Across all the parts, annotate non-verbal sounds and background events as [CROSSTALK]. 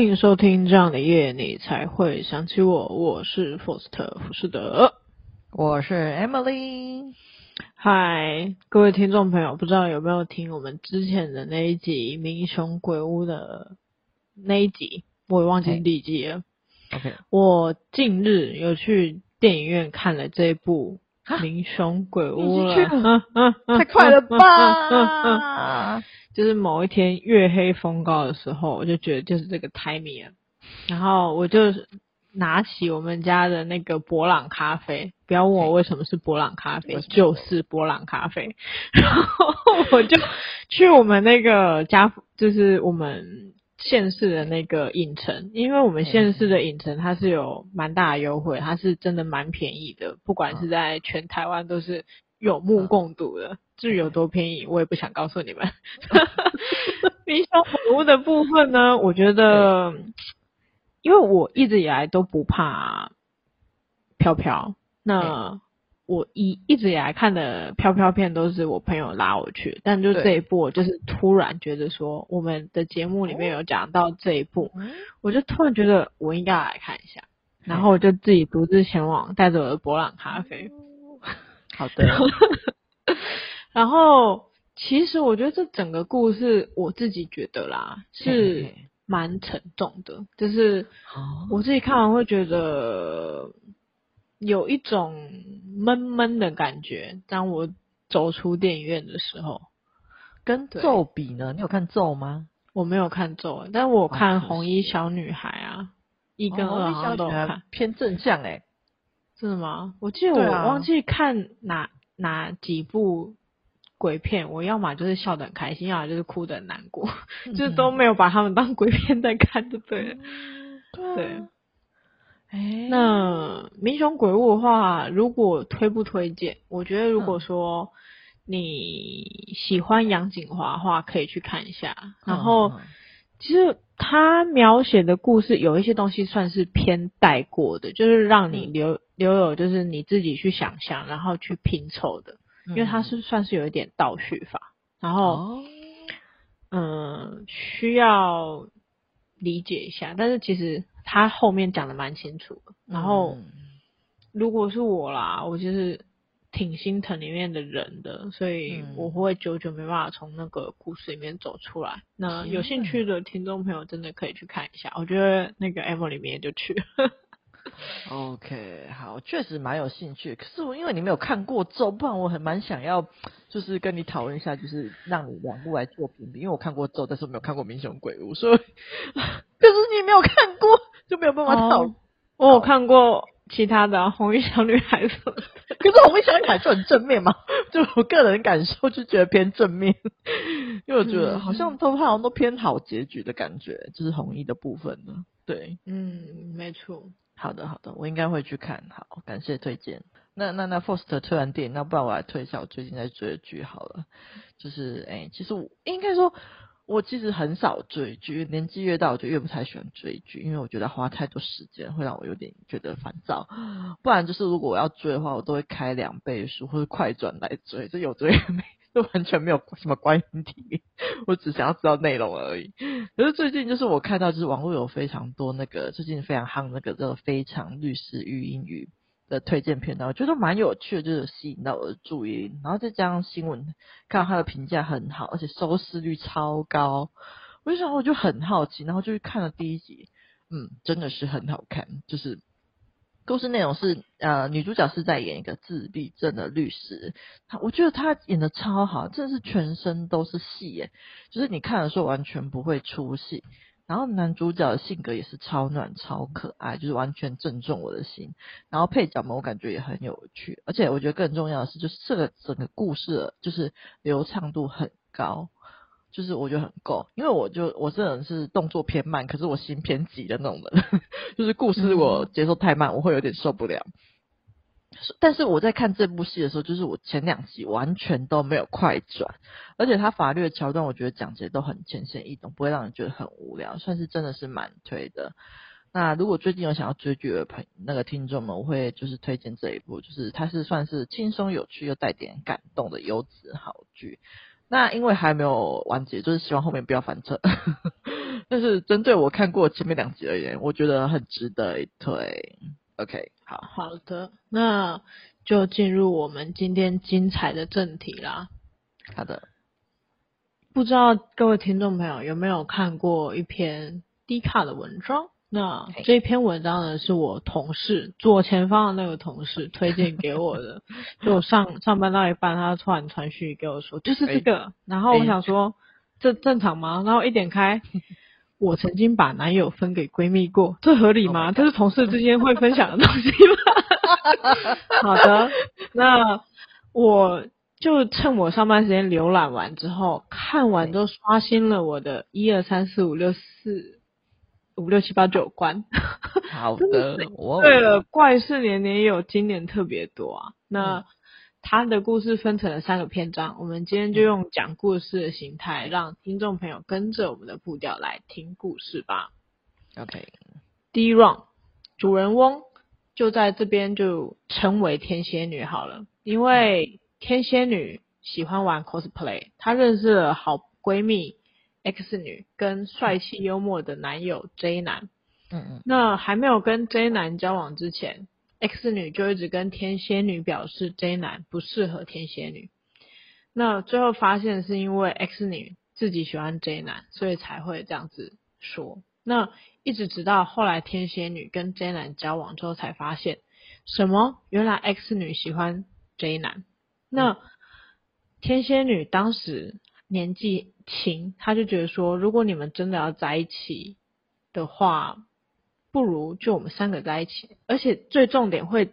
欢迎收听这样的夜，你才会想起我。我是福斯特·福士德，我是 Emily。嗨，各位听众朋友，不知道有没有听我们之前的那一集《民雄鬼屋》的那一集？我也忘记第几集了。OK，我近日有去电影院看了这部《[LAUGHS] 民雄鬼屋》了，[LAUGHS] 太快了吧！[LAUGHS] 就是某一天月黑风高的时候，我就觉得就是这个 timing，然后我就拿起我们家的那个伯朗咖啡，不要问我为什么是伯朗咖啡，就是伯朗咖啡，然后我就去我们那个家，就是我们县市的那个影城，因为我们县市的影城它是有蛮大的优惠，它是真的蛮便宜的，不管是在全台湾都是有目共睹的。至于有多便宜，我也不想告诉你们。冰箱火屋的部分呢，我觉得，因为我一直以来都不怕飘飘，那我一一直以来看的飘飘片都是我朋友拉我去，但就这一部，我就是突然觉得说，我们的节目里面有讲到这一部，我就突然觉得我应该要来看一下，然后我就自己独自前往，带着我的博朗咖啡。[LAUGHS] 好的。然后，其实我觉得这整个故事，我自己觉得啦，是蛮沉重的。就是我自己看完会觉得有一种闷闷的感觉。当我走出电影院的时候，跟咒比呢？你有看咒吗？我没有看咒，但我看红衣小女孩啊，一跟二好像都有看，偏正向哎，真的吗？我记得我忘记看哪哪几部。鬼片，我要么就是笑得很开心，要么就是哭得很难过，[LAUGHS] 嗯、就是都没有把他们当鬼片在看，就对了。嗯、对，那《民雄鬼屋》的话，如果推不推荐？我觉得如果说你喜欢杨景华的话，可以去看一下。然后，其实他描写的故事有一些东西算是偏带过的，就是让你留留有就是你自己去想象，然后去拼凑的。因为它是算是有一点倒叙法，然后，嗯，需要理解一下。但是其实他后面讲的蛮清楚的。然后，如果是我啦，我就是挺心疼里面的人的，所以我会久久没办法从那个故事里面走出来。那有兴趣的听众朋友真的可以去看一下。我觉得那个 M 里面就去。OK，好，确实蛮有兴趣。可是我因为你没有看过咒，不然我很蛮想要，就是跟你讨论一下，就是让你两部来做评比。因为我看过咒，但是我没有看过《民雄鬼屋》，所以 [LAUGHS] 可是你没有看过，就没有办法讨。Oh, 我有看过其他的、啊《红衣小女孩》什么的，可是《红衣小女孩》就很正面嘛，[LAUGHS] 就我个人感受就觉得偏正面，[LAUGHS] 因为我觉得好像都好像都偏好结局的感觉，就是红衣的部分呢。对，嗯，没错。好的，好的，我应该会去看。好，感谢推荐。那那那 Foster 推完电影，那不然我来推一下我最近在追的剧好了。就是，哎、欸，其实我应该说，我其实很少追剧，年纪越大，我就越不太喜欢追剧，因为我觉得花太多时间会让我有点觉得烦躁。不然就是如果我要追的话，我都会开两倍速或者快转来追，这有追没？就完全没有什么观影体验，我只想要知道内容而已。可是最近就是我看到，就是网络有非常多那个最近非常夯那个叫《非常律师禹英语》的推荐片段，我觉得蛮有趣的，就是吸引到我的注意。然后再加上新闻，看到他的评价很好，而且收视率超高，我就想我就很好奇，然后就去看了第一集，嗯，真的是很好看，就是。故事内容是，呃，女主角是在演一个自闭症的律师，她我觉得她演的超好，真的是全身都是戏耶，就是你看的时候完全不会出戏。然后男主角的性格也是超暖超可爱，就是完全正中我的心。然后配角们我感觉也很有趣，而且我觉得更重要的是，就是这个整个故事就是流畅度很高。就是我觉得很够，因为我就我这人是动作偏慢，可是我心偏急的那种人，[LAUGHS] 就是故事我节奏太慢，我会有点受不了。但是我在看这部戏的时候，就是我前两集完全都没有快转，而且他法律的桥段，我觉得讲解都很浅显易懂，不会让人觉得很无聊，算是真的是蛮推的。那如果最近有想要追剧的朋那个听众们，我会就是推荐这一部，就是它是算是轻松有趣又带点感动的优质好剧。那因为还没有完结，就是希望后面不要翻车，[LAUGHS] 但是针对我看过前面两集而言，我觉得很值得一推。OK，好好的，那就进入我们今天精彩的正题啦。好的，不知道各位听众朋友有没有看过一篇低卡的文章？那这篇文章呢，是我同事左前方的那个同事推荐给我的。[LAUGHS] 就我上上班到一半，他突然传讯给我说，就是这个。然后我想说，这正常吗？然后一点开，我曾经把男友分给闺蜜过，这合理吗？这是同事之间会分享的东西吗？[LAUGHS] 好的，那我就趁我上班时间浏览完之后，看完之后刷新了我的一二三四五六四。五六七八九关，好的。对了，怪事年年有，今年特别多啊。那他的故事分成了三个篇章，我们今天就用讲故事的形态，让听众朋友跟着我们的步调来听故事吧。OK，第一 round，主人翁就在这边就称为天蝎女好了，因为天蝎女喜欢玩 cosplay，她认识了好闺蜜。X 女跟帅气幽默的男友 J 男，嗯嗯，那还没有跟 J 男交往之前，X 女就一直跟天蝎女表示 J 男不适合天蝎女。那最后发现是因为 X 女自己喜欢 J 男，所以才会这样子说。那一直直到后来天蝎女跟 J 男交往之后，才发现什么？原来 X 女喜欢 J 男。那天蝎女当时。年纪轻，她就觉得说，如果你们真的要在一起的话，不如就我们三个在一起。而且最重点会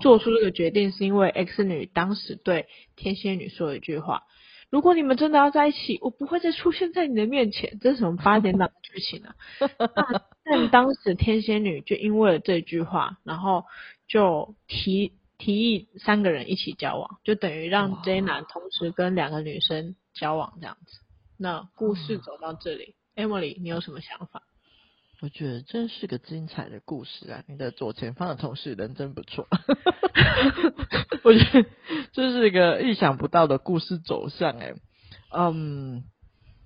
做出这个决定，是因为 X 女当时对天蝎女说了一句话：“如果你们真的要在一起，我不会再出现在你的面前。”这是什么八点档的剧情啊？[LAUGHS] 那但当时天蝎女就因为了这句话，然后就提提议三个人一起交往，就等于让 J 男同时跟两个女生。交往这样子，那故事走到这里，嗯，Emily，你有什么想法？我觉得真是个精彩的故事啊！你的左前方的同事人真不错，[LAUGHS] 我觉得这是一个意想不到的故事走向哎。嗯，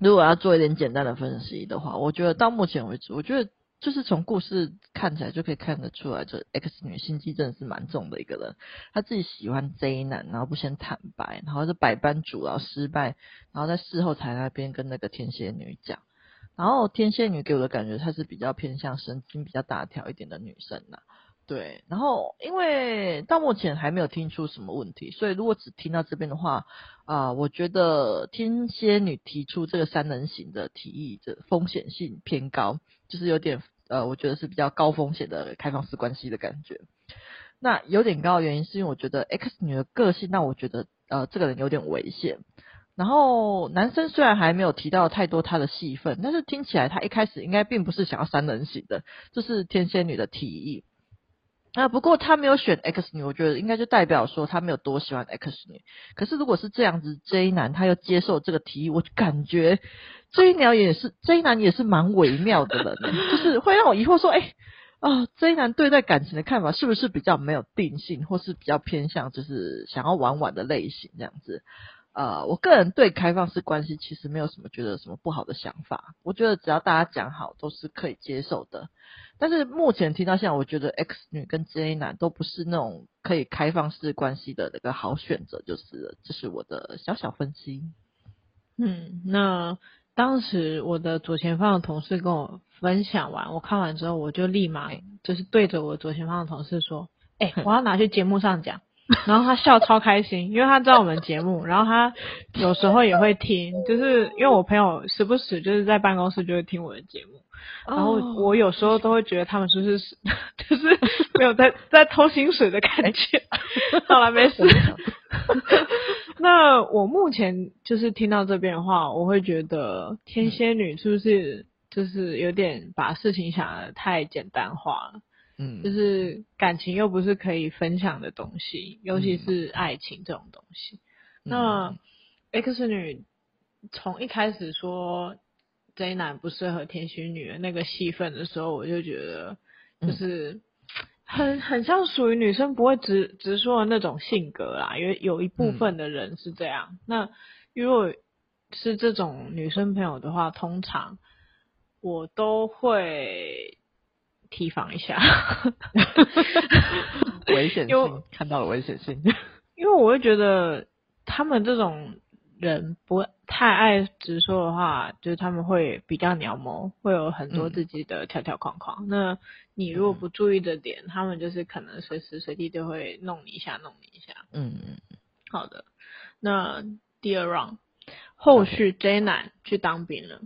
如果要做一点简单的分析的话，我觉得到目前为止，我觉得。就是从故事看起来就可以看得出来，这 X 女心机真的是蛮重的一个人。她自己喜欢 J 男，然后不先坦白，然后是百般阻挠失败，然后在事后才那边跟那个天蝎女讲。然后天蝎女给我的感觉，她是比较偏向神经比较大条一点的女生呐。对，然后因为到目前还没有听出什么问题，所以如果只听到这边的话，啊、我觉得天蝎女提出这个三人行的提议，这风险性偏高。就是有点呃，我觉得是比较高风险的开放式关系的感觉。那有点高的原因是因为我觉得 X 女的个性，那我觉得呃这个人有点危险。然后男生虽然还没有提到太多他的戏份，但是听起来他一开始应该并不是想要三人行的，这是天蝎女的提议。那，不过他没有选 X 女，我觉得应该就代表说他没有多喜欢 X 女。可是如果是这样子，J 男他又接受这个提议，我感觉 J 男也是 J 男也是蛮微妙的人，就是会让我疑惑说，哎、欸，啊、呃、J 男对待感情的看法是不是比较没有定性，或是比较偏向就是想要玩玩的类型这样子？呃，我个人对开放式关系其实没有什么觉得什么不好的想法，我觉得只要大家讲好都是可以接受的。但是目前听到现在，我觉得 X 女跟 J 男都不是那种可以开放式关系的那个好选择，就是这是我的小小分析。嗯，那当时我的左前方的同事跟我分享完，我看完之后，我就立马就是对着我左前方的同事说：“哎、欸，我要拿去节目上讲。”然后他笑超开心，因为他知道我们节目，然后他有时候也会听，就是因为我朋友时不时就是在办公室就会听我的节目，然后我有时候都会觉得他们是不是 [LAUGHS] 就是没有在在偷薪水的感觉。好了，没事。[LAUGHS] 那我目前就是听到这边的话，我会觉得天蝎女是不是就是有点把事情想的太简单化了？嗯，就是感情又不是可以分享的东西，尤其是爱情这种东西。嗯、那 X 女从一开始说 J 男不适合天蝎女的那个戏份的时候，我就觉得就是很很像属于女生不会直直说的那种性格啦，因为有一部分的人是这样。嗯、那如果是这种女生朋友的话，通常。我都会提防一下，[LAUGHS] 危险性看到了危险性，因为我会觉得他们这种人不太爱直说的话，就是他们会比较鸟毛，会有很多自己的条条框框。嗯、那你如果不注意的点，嗯、他们就是可能随时随地都会弄你一下，弄你一下。嗯嗯，好的。那第二 round，后续 J 男去当兵了。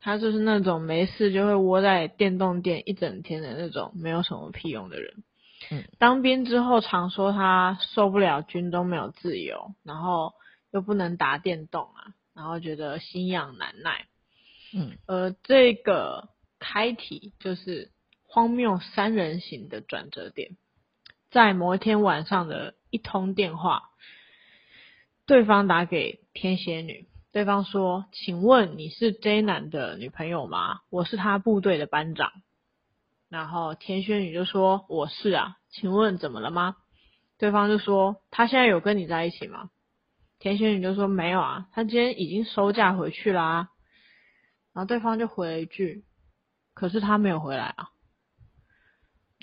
他就是那种没事就会窝在电动店一整天的那种没有什么屁用的人。嗯，当兵之后常说他受不了军中没有自由，然后又不能打电动啊，然后觉得心痒难耐。嗯，而这个开题就是荒谬三人行的转折点，在某一天晚上的一通电话，对方打给天蝎女。对方说：“请问你是 J 男的女朋友吗？我是他部队的班长。”然后田轩宇就说：“我是啊，请问怎么了吗？”对方就说：“他现在有跟你在一起吗？”田轩宇就说：“没有啊，他今天已经收假回去啦啊。”然后对方就回了一句：“可是他没有回来啊。”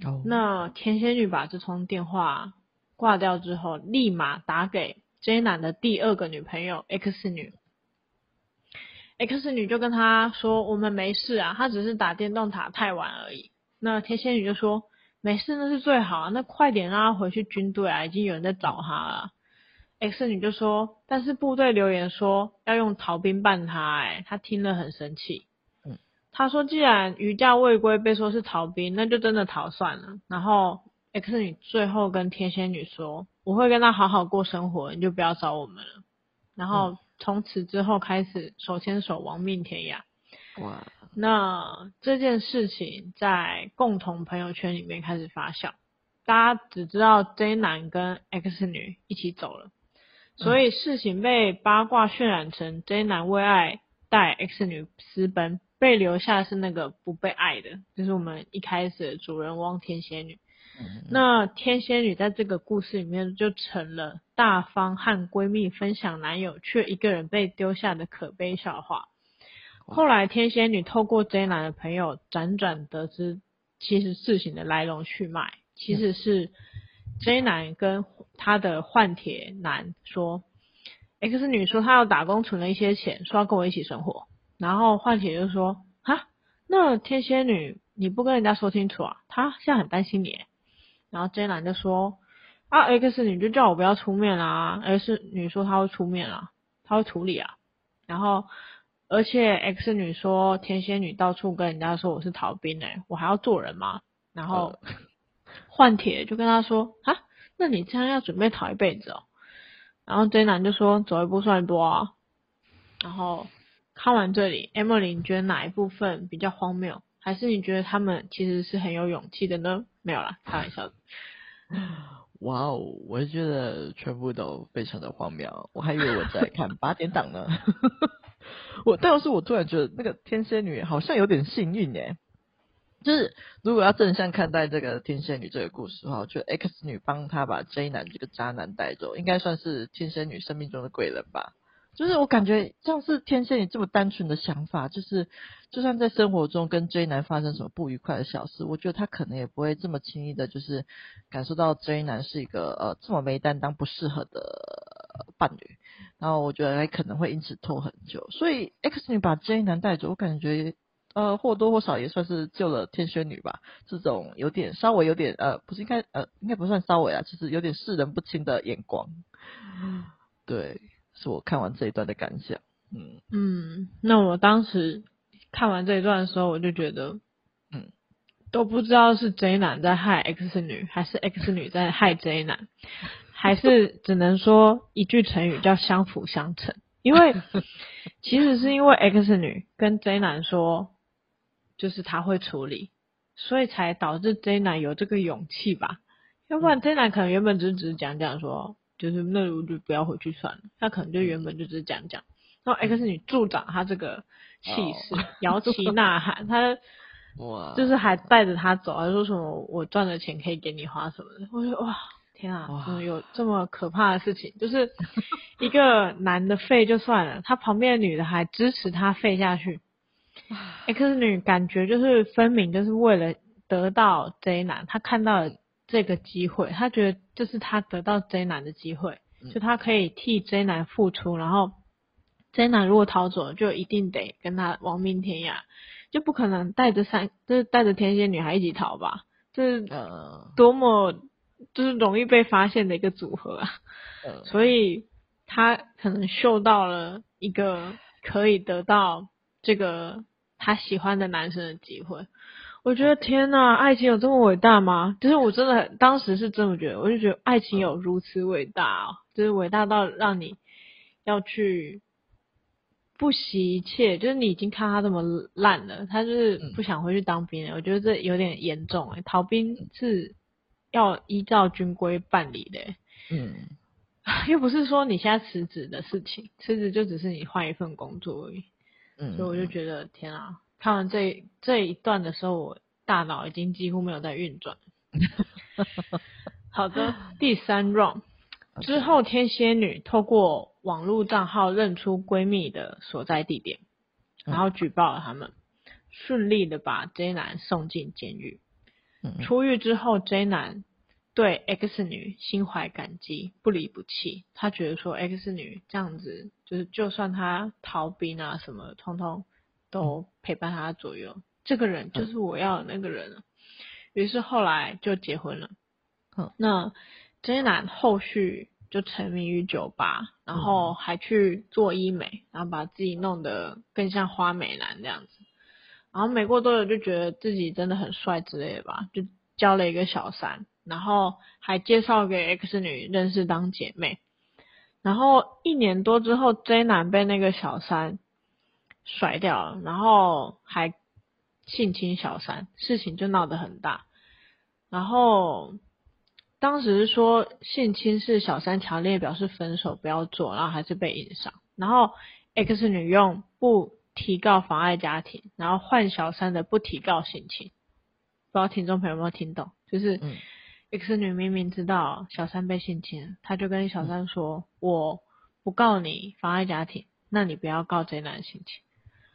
哦。那天仙女把这通电话挂掉之后，立马打给 J 男的第二个女朋友 X 女。X 女就跟他说：“我们没事啊，他只是打电动塔太晚而已。”那天蝎女就说：“没事，那是最好啊，那快点让他回去军队啊，已经有人在找他了。”X 女就说：“但是部队留言说要用逃兵办他，哎，他听了很生气。”嗯，他说：“既然逾假未归被说是逃兵，那就真的逃算了。”然后 X 女最后跟天仙女说：“我会跟他好好过生活，你就不要找我们了。”然后。嗯从此之后开始手牵手亡命天涯。哇！那这件事情在共同朋友圈里面开始发酵，大家只知道 J 男跟 X 女一起走了，所以事情被八卦渲染成 J 男为爱带 X 女私奔，被留下的是那个不被爱的，就是我们一开始的主人翁天蝎女。那天仙女在这个故事里面就成了大方和闺蜜分享男友，却一个人被丢下的可悲笑话。后来天仙女透过 J 男的朋友辗转得知，其实事情的来龙去脉，其实是 J 男跟他的换铁男说，X 女说她要打工存了一些钱，说要跟我一起生活，然后换铁就说，哈，那天仙女你不跟人家说清楚啊，她现在很担心你。然后 J 男就说：“啊，X 女就叫我不要出面啊，X 女说她会出面啊，她会处理啊。然后，而且 X 女说天蝎女到处跟人家说我是逃兵哎，我还要做人吗？然后换铁就跟他说啊，那你这样要准备逃一辈子哦。然后 J 男就说走一步算一步啊。然后看完这里，Emily 觉得哪一部分比较荒谬？还是你觉得他们其实是很有勇气的呢？没有啦，开玩笑的。[LAUGHS] 哇哦，我觉得全部都非常的荒谬，我还以为我在看八点档呢。[LAUGHS] 我，但是我突然觉得那个天蝎女好像有点幸运耶。就是如果要正向看待这个天蝎女这个故事的话，我觉得 X 女帮她把 J 男这个渣男带走，应该算是天蝎女生命中的贵人吧。就是我感觉像是天蝎女这么单纯的想法，就是就算在生活中跟 J 男发生什么不愉快的小事，我觉得他可能也不会这么轻易的，就是感受到 J 男是一个呃这么没担当、不适合的伴侣。然后我觉得还可能会因此拖很久。所以 X 女把 J 男带走，我感觉呃或多或少也算是救了天蝎女吧。这种有点稍微有点呃不是应该呃应该不算稍微啊，就是有点世人不清的眼光。[LAUGHS] 对。是我看完这一段的感想，嗯。嗯，那我当时看完这一段的时候，我就觉得，嗯，都不知道是 J 男在害 X 女，还是 X 女在害 J 男，[LAUGHS] 还是只能说一句成语叫相辅相成，因为 [LAUGHS] 其实是因为 X 女跟 J 男说，就是他会处理，所以才导致 J 男有这个勇气吧，要不然 J 男可能原本只是只是讲讲说。就是那我就不要回去算了，他可能就原本就只是讲讲，然后 X 女助长他这个气势，摇旗呐喊，他 [LAUGHS] 哇，就是还带着他走，还说什么我赚的钱可以给你花什么的，我说哇天啊，怎么有这么可怕的事情？就是一个男的废就算了，他旁边的女的还支持他废下去，X 女感觉就是分明就是为了得到 J 男，他看到了这个机会，他觉得这是他得到 J 男的机会，就他可以替 J 男付出，然后 J 男如果逃走了，就一定得跟他亡命天涯，就不可能带着三就是带着天蝎女孩一起逃吧？这是多么就是容易被发现的一个组合啊！所以他可能嗅到了一个可以得到这个。他喜欢的男生的机会，我觉得天呐，爱情有这么伟大吗？就是我真的当时是这么觉得，我就觉得爱情有如此伟大哦，就是伟大到让你要去不惜一切，就是你已经看他这么烂了，他就是不想回去当兵了。我觉得这有点严重诶，逃兵是要依照军规办理的，嗯，[LAUGHS] 又不是说你现在辞职的事情，辞职就只是你换一份工作而已。嗯，所以我就觉得天啊，看完这这一段的时候，我大脑已经几乎没有在运转。[LAUGHS] 好的，第三 round 之后，天蝎女透过网络账号认出闺蜜的所在地点，然后举报了他们，顺利的把 J 男送进监狱。出狱之后，J 男。对 X 女心怀感激，不离不弃。他觉得说 X 女这样子，就是就算他逃兵啊什么，通通都陪伴他左右。这个人就是我要的那个人了。于是后来就结婚了。嗯，那 J 男后续就沉迷于酒吧，然后还去做医美，然后把自己弄得更像花美男这样子。然后没过多久就觉得自己真的很帅之类的吧，就交了一个小三。然后还介绍给 X 女认识当姐妹，然后一年多之后，J 男被那个小三甩掉了，然后还性侵小三，事情就闹得很大。然后当时说性侵是小三强烈表示分手不要做，然后还是被引上。然后 X 女用不提告妨碍家庭，然后换小三的不提告性侵。不知道听众朋友有没有听懂？就是。嗯 X 女明明知道小三被性侵，她就跟小三说：“嗯、我不告你妨碍家庭，那你不要告这男性侵。”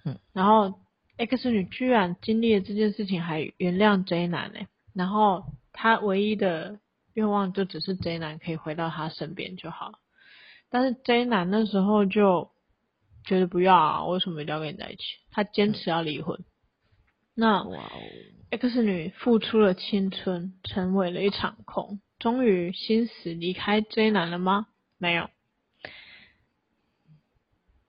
嗯，然后 X 女居然经历了这件事情还原谅 J 男呢，然后她唯一的愿望就只是 J 男可以回到她身边就好。但是 J 男那时候就觉得不要啊，为什么一定要跟你在一起？他坚持要离婚。嗯、那。X 女付出了青春，成为了一场空，终于心死离开 J 男了吗？没有。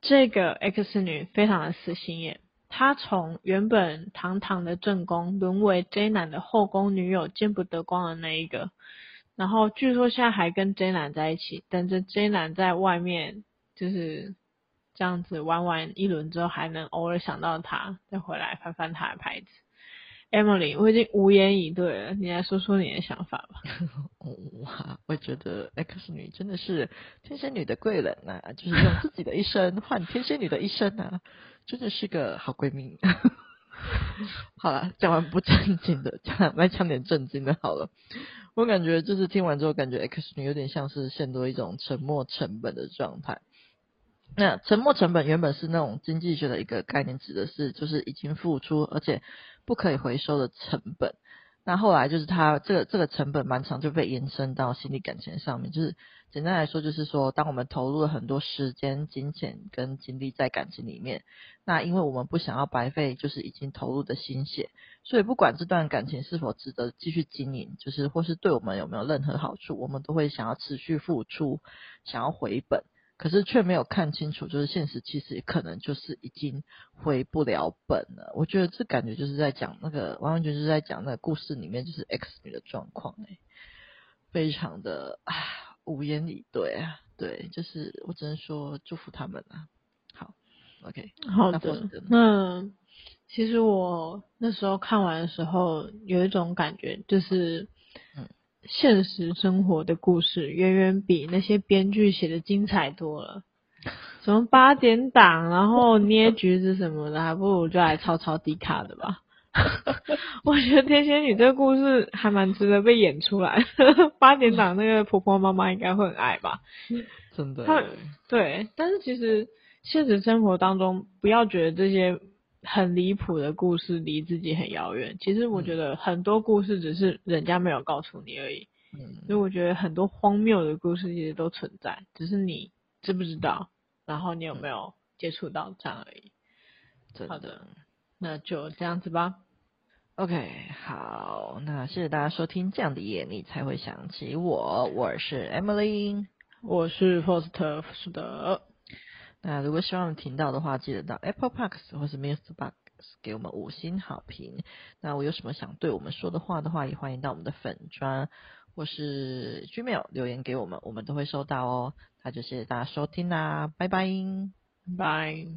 这个 X 女非常的死心眼，她从原本堂堂的正宫，沦为 J 男的后宫女友，见不得光的那一个。然后据说现在还跟 J 男在一起，等着 J 男在外面就是这样子玩完一轮之后，还能偶尔想到他，再回来翻翻他的牌子。Emily，我已经无言以对了，你来说说你的想法吧。[LAUGHS] 哇，[LAUGHS] 我觉得 X 女真的是天蝎女的贵人呐、啊，就是用自己的一生换天蝎女的一生呐、啊，真的是个好闺蜜。[LAUGHS] 好了，讲完不正经的，讲来讲点正经的好了。我感觉就是听完之后，感觉 X 女有点像是陷入一种沉没成本的状态。那沉没成本原本是那种经济学的一个概念，指的是就是已经付出而且不可以回收的成本。那后来就是他这个这个成本蛮长，就被延伸到心理感情上面。就是简单来说，就是说当我们投入了很多时间、金钱跟精力在感情里面，那因为我们不想要白费，就是已经投入的心血，所以不管这段感情是否值得继续经营，就是或是对我们有没有任何好处，我们都会想要持续付出，想要回本。可是却没有看清楚，就是现实其实可能就是已经回不了本了。我觉得这感觉就是在讲那个，完完全全是在讲那个故事里面就是 X 女的状况哎，非常的啊无言以对啊，对，就是我只能说祝福他们啊。好，OK，好的。那，那其实我那时候看完的时候有一种感觉，就是。现实生活的故事远远比那些编剧写的精彩多了。什么八点档，然后捏橘子什么的，还不如就来抄抄迪卡的吧。[LAUGHS] 我觉得天仙女这个故事还蛮值得被演出来。八点档那个婆婆妈妈应该会很爱吧？真的。对，但是其实现实生活当中，不要觉得这些很离谱的故事离自己很遥远。其实我觉得很多故事只是人家没有告诉你而已。嗯，所以我觉得很多荒谬的故事其实都存在，只是你知不知道，然后你有没有接触到这样而已。嗯、好的，那就这样子吧。OK，好，那谢谢大家收听。这样的夜你才会想起我，我是 Emily，我是 Foster 是的。那如果希望听到的话，记得到 Apple Podcast 或是 MixerBox 给我们五星好评。那我有什么想对我们说的话的话，也欢迎到我们的粉专或是 Gmail 留言给我们，我们都会收到哦。那就谢谢大家收听啦，拜拜，拜。